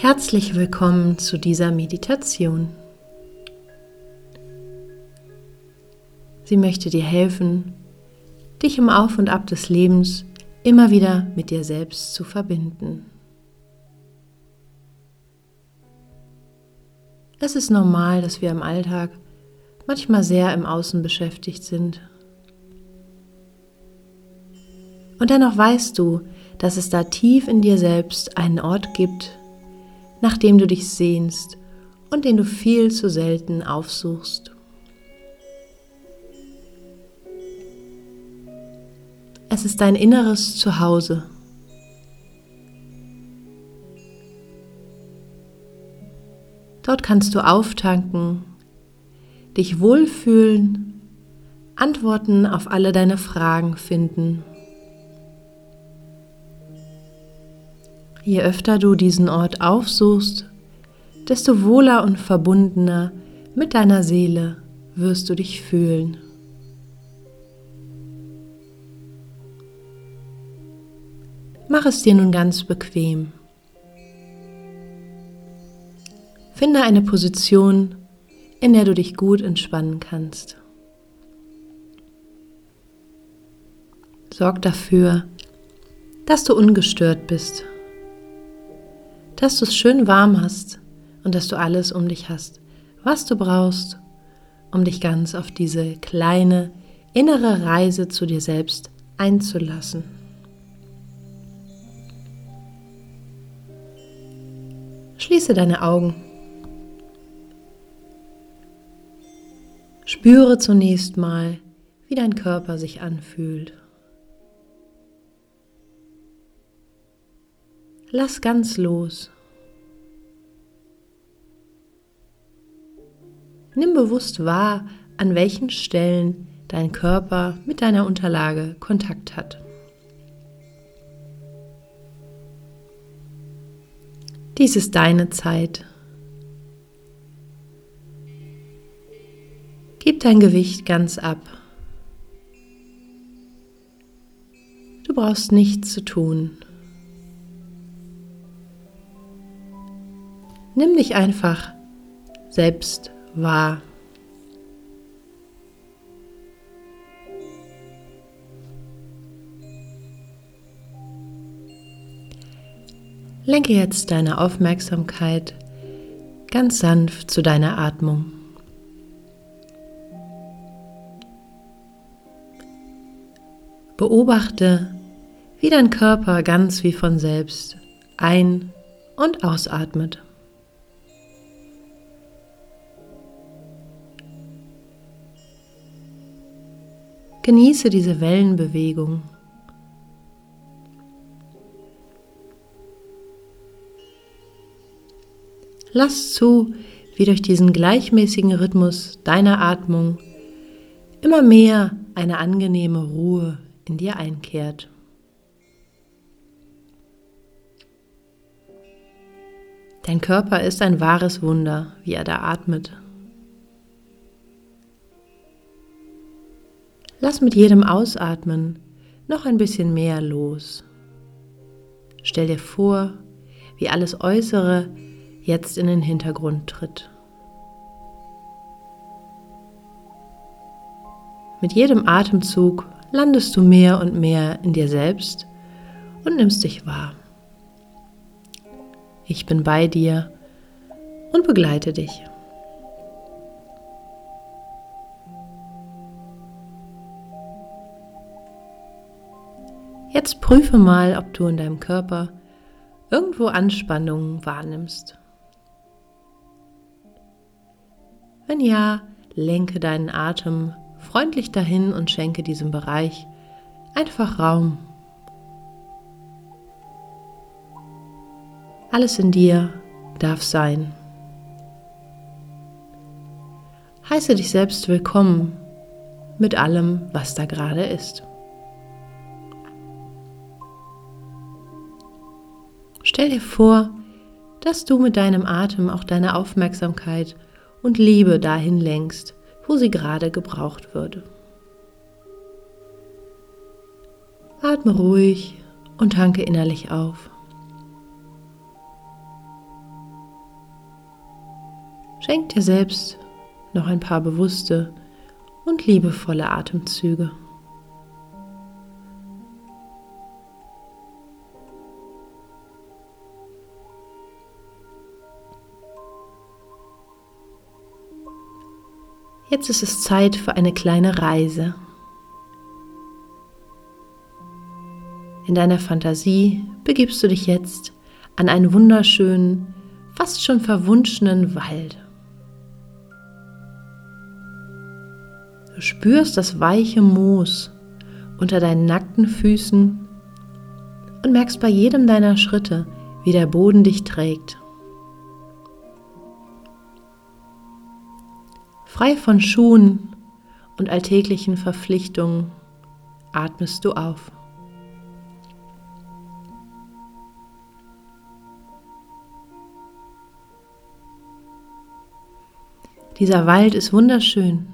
Herzlich willkommen zu dieser Meditation. Sie möchte dir helfen, dich im Auf und Ab des Lebens immer wieder mit dir selbst zu verbinden. Es ist normal, dass wir im Alltag manchmal sehr im Außen beschäftigt sind. Und dennoch weißt du, dass es da tief in dir selbst einen Ort gibt, nach dem du dich sehnst und den du viel zu selten aufsuchst. Es ist dein inneres Zuhause. Dort kannst du auftanken, dich wohlfühlen, Antworten auf alle deine Fragen finden. Je öfter du diesen Ort aufsuchst, desto wohler und verbundener mit deiner Seele wirst du dich fühlen. Mach es dir nun ganz bequem. Finde eine Position, in der du dich gut entspannen kannst. Sorg dafür, dass du ungestört bist dass du es schön warm hast und dass du alles um dich hast, was du brauchst, um dich ganz auf diese kleine innere Reise zu dir selbst einzulassen. Schließe deine Augen. Spüre zunächst mal, wie dein Körper sich anfühlt. Lass ganz los. Nimm bewusst wahr, an welchen Stellen dein Körper mit deiner Unterlage Kontakt hat. Dies ist deine Zeit. Gib dein Gewicht ganz ab. Du brauchst nichts zu tun. Nimm dich einfach selbst wahr. Lenke jetzt deine Aufmerksamkeit ganz sanft zu deiner Atmung. Beobachte, wie dein Körper ganz wie von selbst ein- und ausatmet. Genieße diese Wellenbewegung. Lass zu, wie durch diesen gleichmäßigen Rhythmus deiner Atmung immer mehr eine angenehme Ruhe in dir einkehrt. Dein Körper ist ein wahres Wunder, wie er da atmet. Lass mit jedem Ausatmen noch ein bisschen mehr los. Stell dir vor, wie alles Äußere jetzt in den Hintergrund tritt. Mit jedem Atemzug landest du mehr und mehr in dir selbst und nimmst dich wahr. Ich bin bei dir und begleite dich. Jetzt prüfe mal, ob du in deinem Körper irgendwo Anspannungen wahrnimmst. Wenn ja, lenke deinen Atem freundlich dahin und schenke diesem Bereich einfach Raum. Alles in dir darf sein. Heiße dich selbst willkommen mit allem, was da gerade ist. Stell dir vor, dass du mit deinem Atem auch deine Aufmerksamkeit und Liebe dahin lenkst, wo sie gerade gebraucht würde. Atme ruhig und tanke innerlich auf. Schenk dir selbst noch ein paar bewusste und liebevolle Atemzüge. Jetzt ist es Zeit für eine kleine Reise. In deiner Fantasie begibst du dich jetzt an einen wunderschönen, fast schon verwunschenen Wald. Du spürst das weiche Moos unter deinen nackten Füßen und merkst bei jedem deiner Schritte, wie der Boden dich trägt. Frei von Schuhen und alltäglichen Verpflichtungen atmest du auf. Dieser Wald ist wunderschön.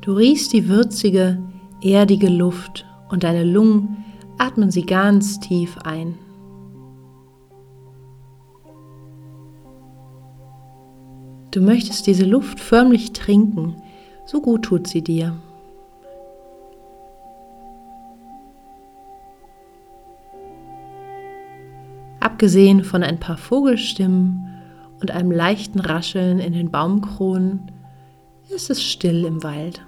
Du riechst die würzige, erdige Luft und deine Lungen atmen sie ganz tief ein. Du möchtest diese Luft förmlich trinken, so gut tut sie dir. Abgesehen von ein paar Vogelstimmen und einem leichten Rascheln in den Baumkronen ist es still im Wald.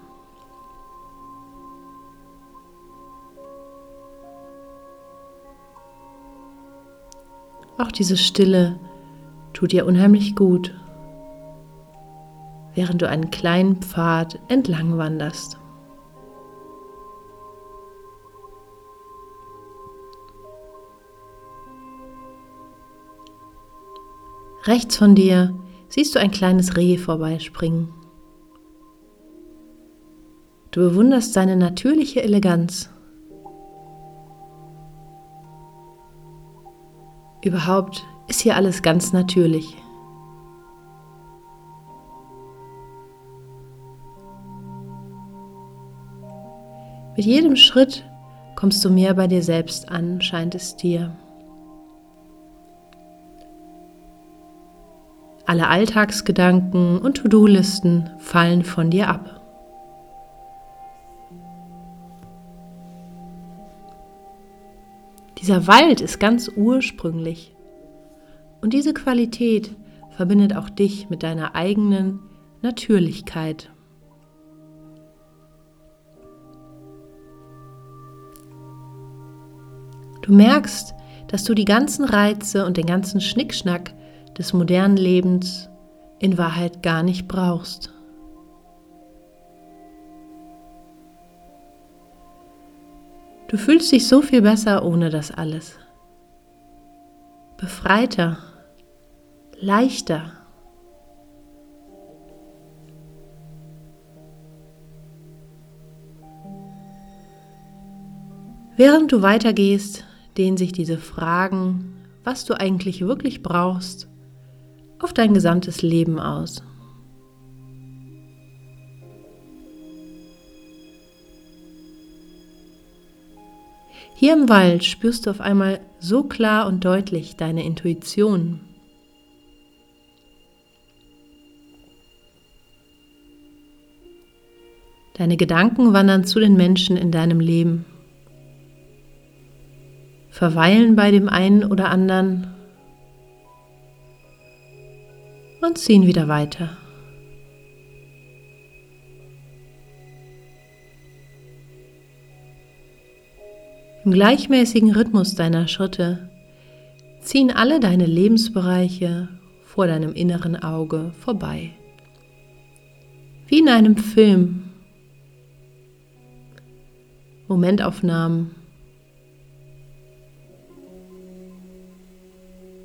Auch diese Stille tut dir unheimlich gut während du einen kleinen Pfad entlang wanderst. Rechts von dir siehst du ein kleines Reh vorbeispringen. Du bewunderst seine natürliche Eleganz. Überhaupt ist hier alles ganz natürlich. Mit jedem Schritt kommst du mehr bei dir selbst an, scheint es dir. Alle Alltagsgedanken und To-Do-Listen fallen von dir ab. Dieser Wald ist ganz ursprünglich und diese Qualität verbindet auch dich mit deiner eigenen Natürlichkeit. Du merkst, dass du die ganzen Reize und den ganzen Schnickschnack des modernen Lebens in Wahrheit gar nicht brauchst. Du fühlst dich so viel besser ohne das alles. Befreiter, leichter. Während du weitergehst, dehnen sich diese Fragen, was du eigentlich wirklich brauchst, auf dein gesamtes Leben aus. Hier im Wald spürst du auf einmal so klar und deutlich deine Intuition. Deine Gedanken wandern zu den Menschen in deinem Leben verweilen bei dem einen oder anderen und ziehen wieder weiter. Im gleichmäßigen Rhythmus deiner Schritte ziehen alle deine Lebensbereiche vor deinem inneren Auge vorbei. Wie in einem Film. Momentaufnahmen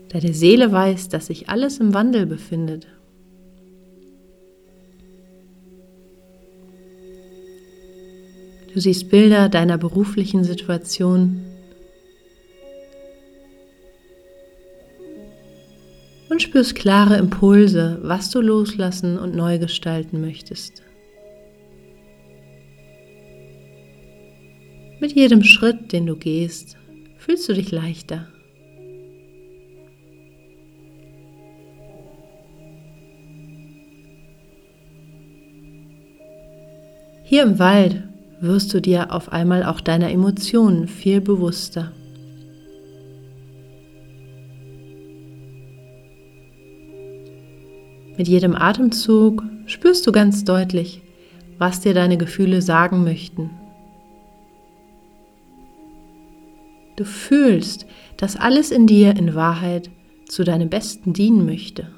Deine Seele weiß, dass sich alles im Wandel befindet. Du siehst Bilder deiner beruflichen Situation und spürst klare Impulse, was du loslassen und neu gestalten möchtest. Mit jedem Schritt, den du gehst, fühlst du dich leichter. Hier im Wald wirst du dir auf einmal auch deiner Emotionen viel bewusster. Mit jedem Atemzug spürst du ganz deutlich, was dir deine Gefühle sagen möchten. Du fühlst, dass alles in dir in Wahrheit zu deinem Besten dienen möchte.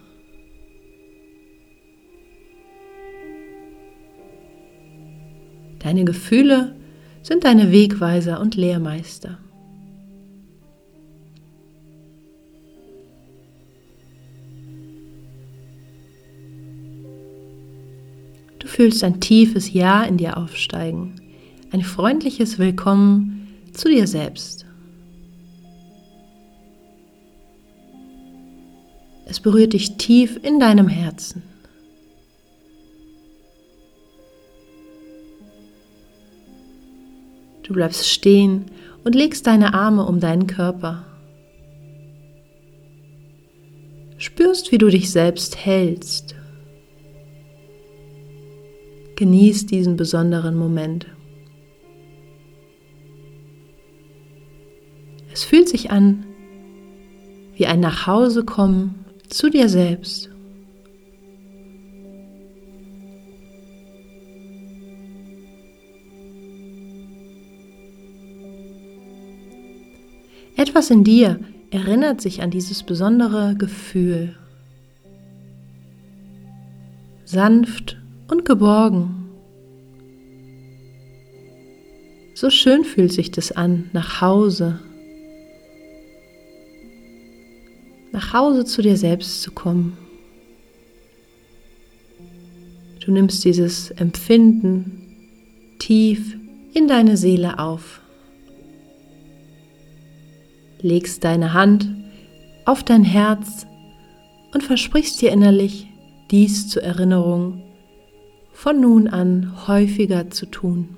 Deine Gefühle sind deine Wegweiser und Lehrmeister. Du fühlst ein tiefes Ja in dir aufsteigen, ein freundliches Willkommen zu dir selbst. Es berührt dich tief in deinem Herzen. Du bleibst stehen und legst deine Arme um deinen Körper. Spürst, wie du dich selbst hältst. Genieß diesen besonderen Moment. Es fühlt sich an wie ein Nachhausekommen zu dir selbst. Etwas in dir erinnert sich an dieses besondere Gefühl. Sanft und geborgen. So schön fühlt sich das an, nach Hause. Nach Hause zu dir selbst zu kommen. Du nimmst dieses Empfinden tief in deine Seele auf legst deine Hand auf dein Herz und versprichst dir innerlich, dies zur Erinnerung von nun an häufiger zu tun.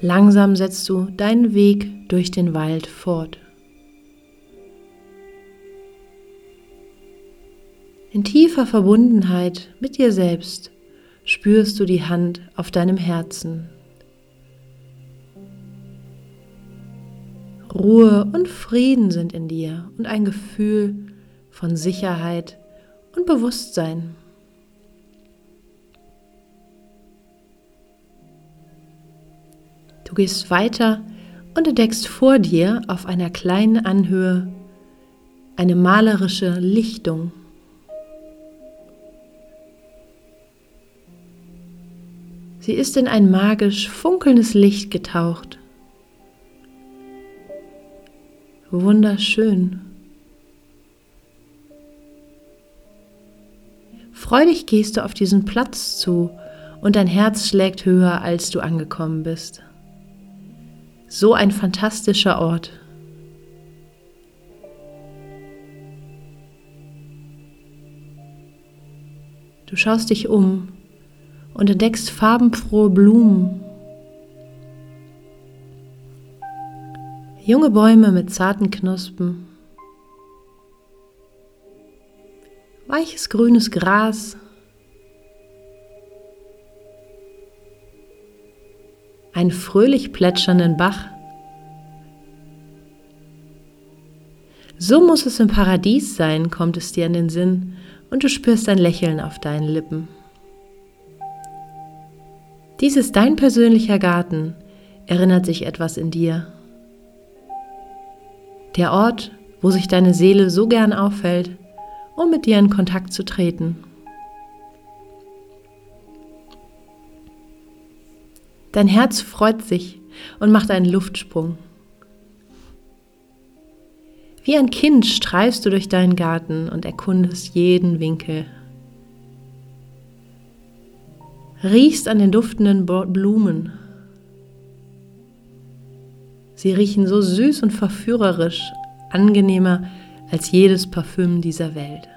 Langsam setzt du deinen Weg durch den Wald fort. In tiefer Verbundenheit mit dir selbst spürst du die Hand auf deinem Herzen. Ruhe und Frieden sind in dir und ein Gefühl von Sicherheit und Bewusstsein. Du gehst weiter und entdeckst vor dir auf einer kleinen Anhöhe eine malerische Lichtung. Sie ist in ein magisch funkelndes Licht getaucht. Wunderschön. Freudig gehst du auf diesen Platz zu und dein Herz schlägt höher, als du angekommen bist. So ein fantastischer Ort. Du schaust dich um und entdeckst farbenfrohe Blumen. Junge Bäume mit zarten Knospen. Weiches grünes Gras. Einen fröhlich plätschernden Bach. So muss es im Paradies sein, kommt es dir in den Sinn, und du spürst ein Lächeln auf deinen Lippen. Dies ist dein persönlicher Garten, erinnert sich etwas in dir. Der Ort, wo sich deine Seele so gern aufhält, um mit dir in Kontakt zu treten. Dein Herz freut sich und macht einen Luftsprung. Wie ein Kind streifst du durch deinen Garten und erkundest jeden Winkel riechst an den duftenden Blumen. Sie riechen so süß und verführerisch, angenehmer als jedes Parfüm dieser Welt.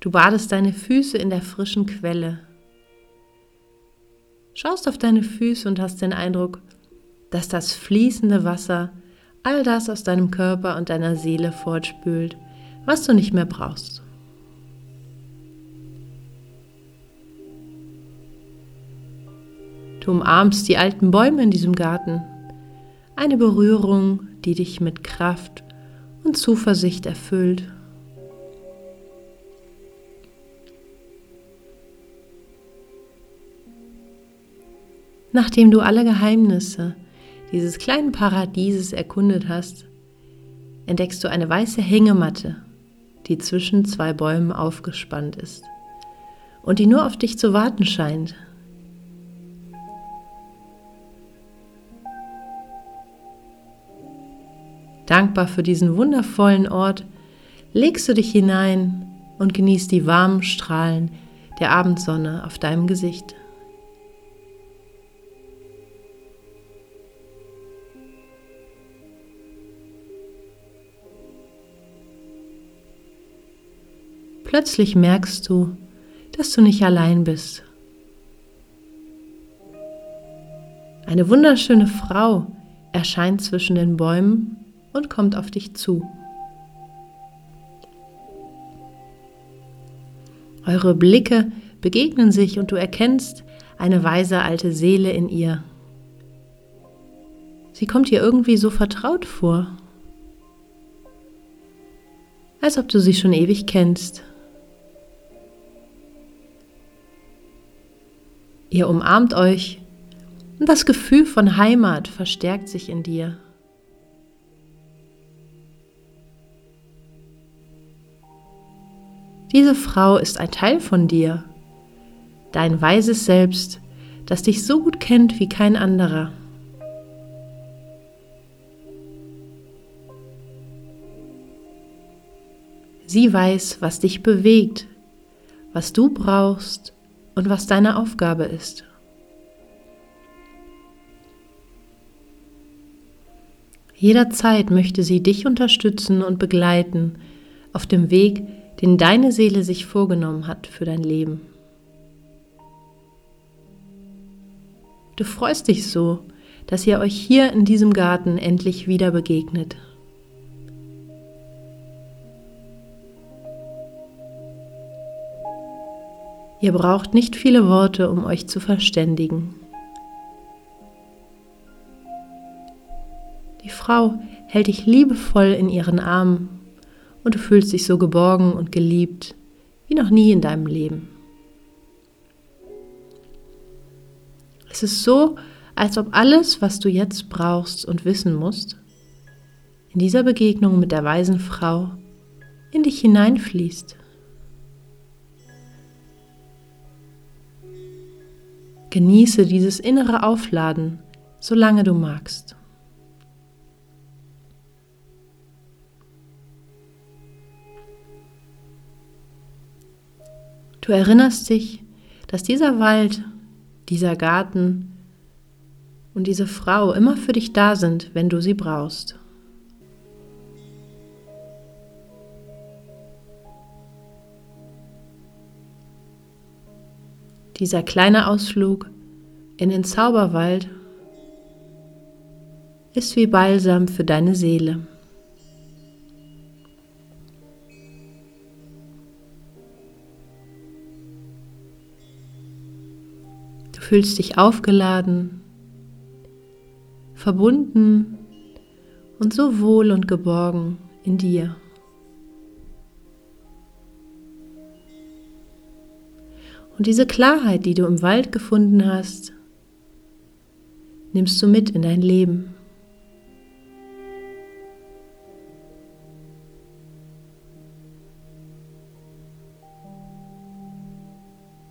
Du badest deine Füße in der frischen Quelle. Schaust auf deine Füße und hast den Eindruck, dass das fließende Wasser all das aus deinem Körper und deiner Seele fortspült, was du nicht mehr brauchst. Du umarmst die alten Bäume in diesem Garten. Eine Berührung, die dich mit Kraft und Zuversicht erfüllt. Nachdem du alle Geheimnisse dieses kleinen Paradieses erkundet hast, entdeckst du eine weiße Hängematte, die zwischen zwei Bäumen aufgespannt ist und die nur auf dich zu warten scheint. Dankbar für diesen wundervollen Ort legst du dich hinein und genießt die warmen Strahlen der Abendsonne auf deinem Gesicht. Plötzlich merkst du, dass du nicht allein bist. Eine wunderschöne Frau erscheint zwischen den Bäumen und kommt auf dich zu. Eure Blicke begegnen sich und du erkennst eine weise alte Seele in ihr. Sie kommt dir irgendwie so vertraut vor, als ob du sie schon ewig kennst. Ihr umarmt euch und das Gefühl von Heimat verstärkt sich in dir. Diese Frau ist ein Teil von dir, dein weises Selbst, das dich so gut kennt wie kein anderer. Sie weiß, was dich bewegt, was du brauchst und was deine Aufgabe ist. Jederzeit möchte sie dich unterstützen und begleiten auf dem Weg, den deine Seele sich vorgenommen hat für dein Leben. Du freust dich so, dass ihr euch hier in diesem Garten endlich wieder begegnet. Ihr braucht nicht viele Worte, um euch zu verständigen. Die Frau hält dich liebevoll in ihren Armen und du fühlst dich so geborgen und geliebt wie noch nie in deinem Leben. Es ist so, als ob alles, was du jetzt brauchst und wissen musst, in dieser Begegnung mit der weisen Frau in dich hineinfließt. Genieße dieses innere Aufladen, solange du magst. Du erinnerst dich, dass dieser Wald, dieser Garten und diese Frau immer für dich da sind, wenn du sie brauchst. Dieser kleine Ausflug in den Zauberwald ist wie Balsam für deine Seele. Du fühlst dich aufgeladen, verbunden und so wohl und geborgen in dir. Und diese Klarheit, die du im Wald gefunden hast, nimmst du mit in dein Leben.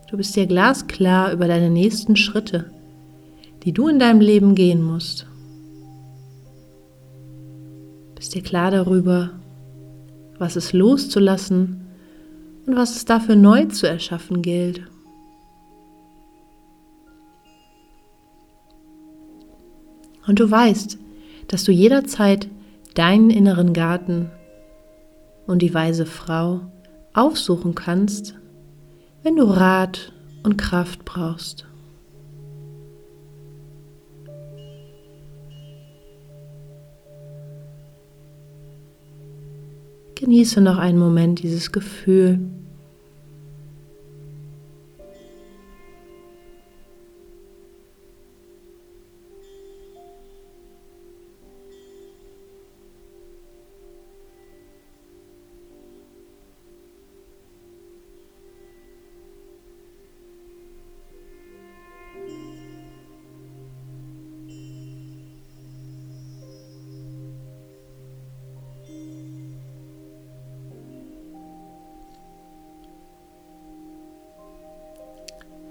Du bist dir glasklar über deine nächsten Schritte, die du in deinem Leben gehen musst. Bist dir klar darüber, was es loszulassen und was es dafür neu zu erschaffen gilt. Und du weißt, dass du jederzeit deinen inneren Garten und die weise Frau aufsuchen kannst, wenn du Rat und Kraft brauchst. Genieße noch einen Moment dieses Gefühl.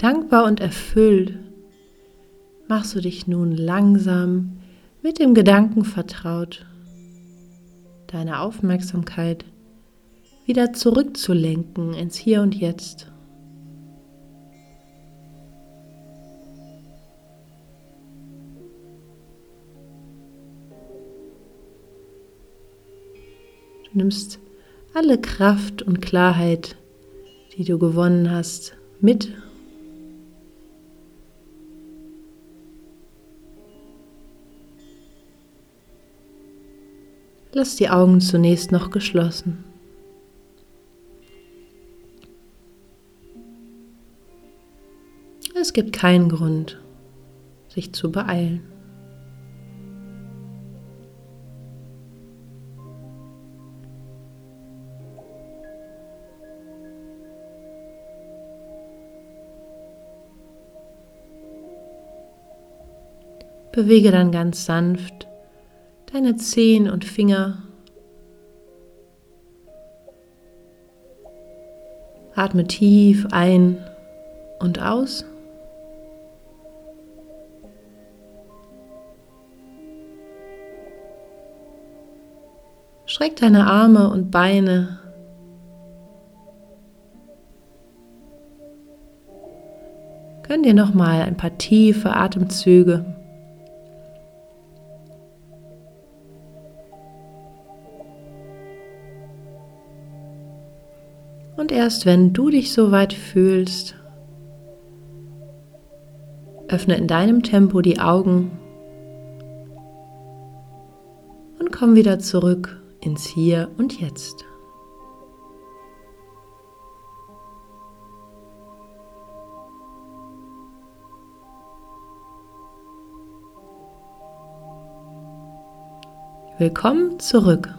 Dankbar und erfüllt machst du dich nun langsam mit dem Gedanken vertraut, deine Aufmerksamkeit wieder zurückzulenken ins Hier und Jetzt. Du nimmst alle Kraft und Klarheit, die du gewonnen hast, mit Lass die Augen zunächst noch geschlossen. Es gibt keinen Grund, sich zu beeilen. Bewege dann ganz sanft deine Zehen und Finger. Atme tief ein und aus. Streck deine Arme und Beine. Gönn dir noch mal ein paar tiefe Atemzüge. Erst wenn du dich so weit fühlst, öffne in deinem Tempo die Augen und komm wieder zurück ins Hier und Jetzt. Willkommen zurück.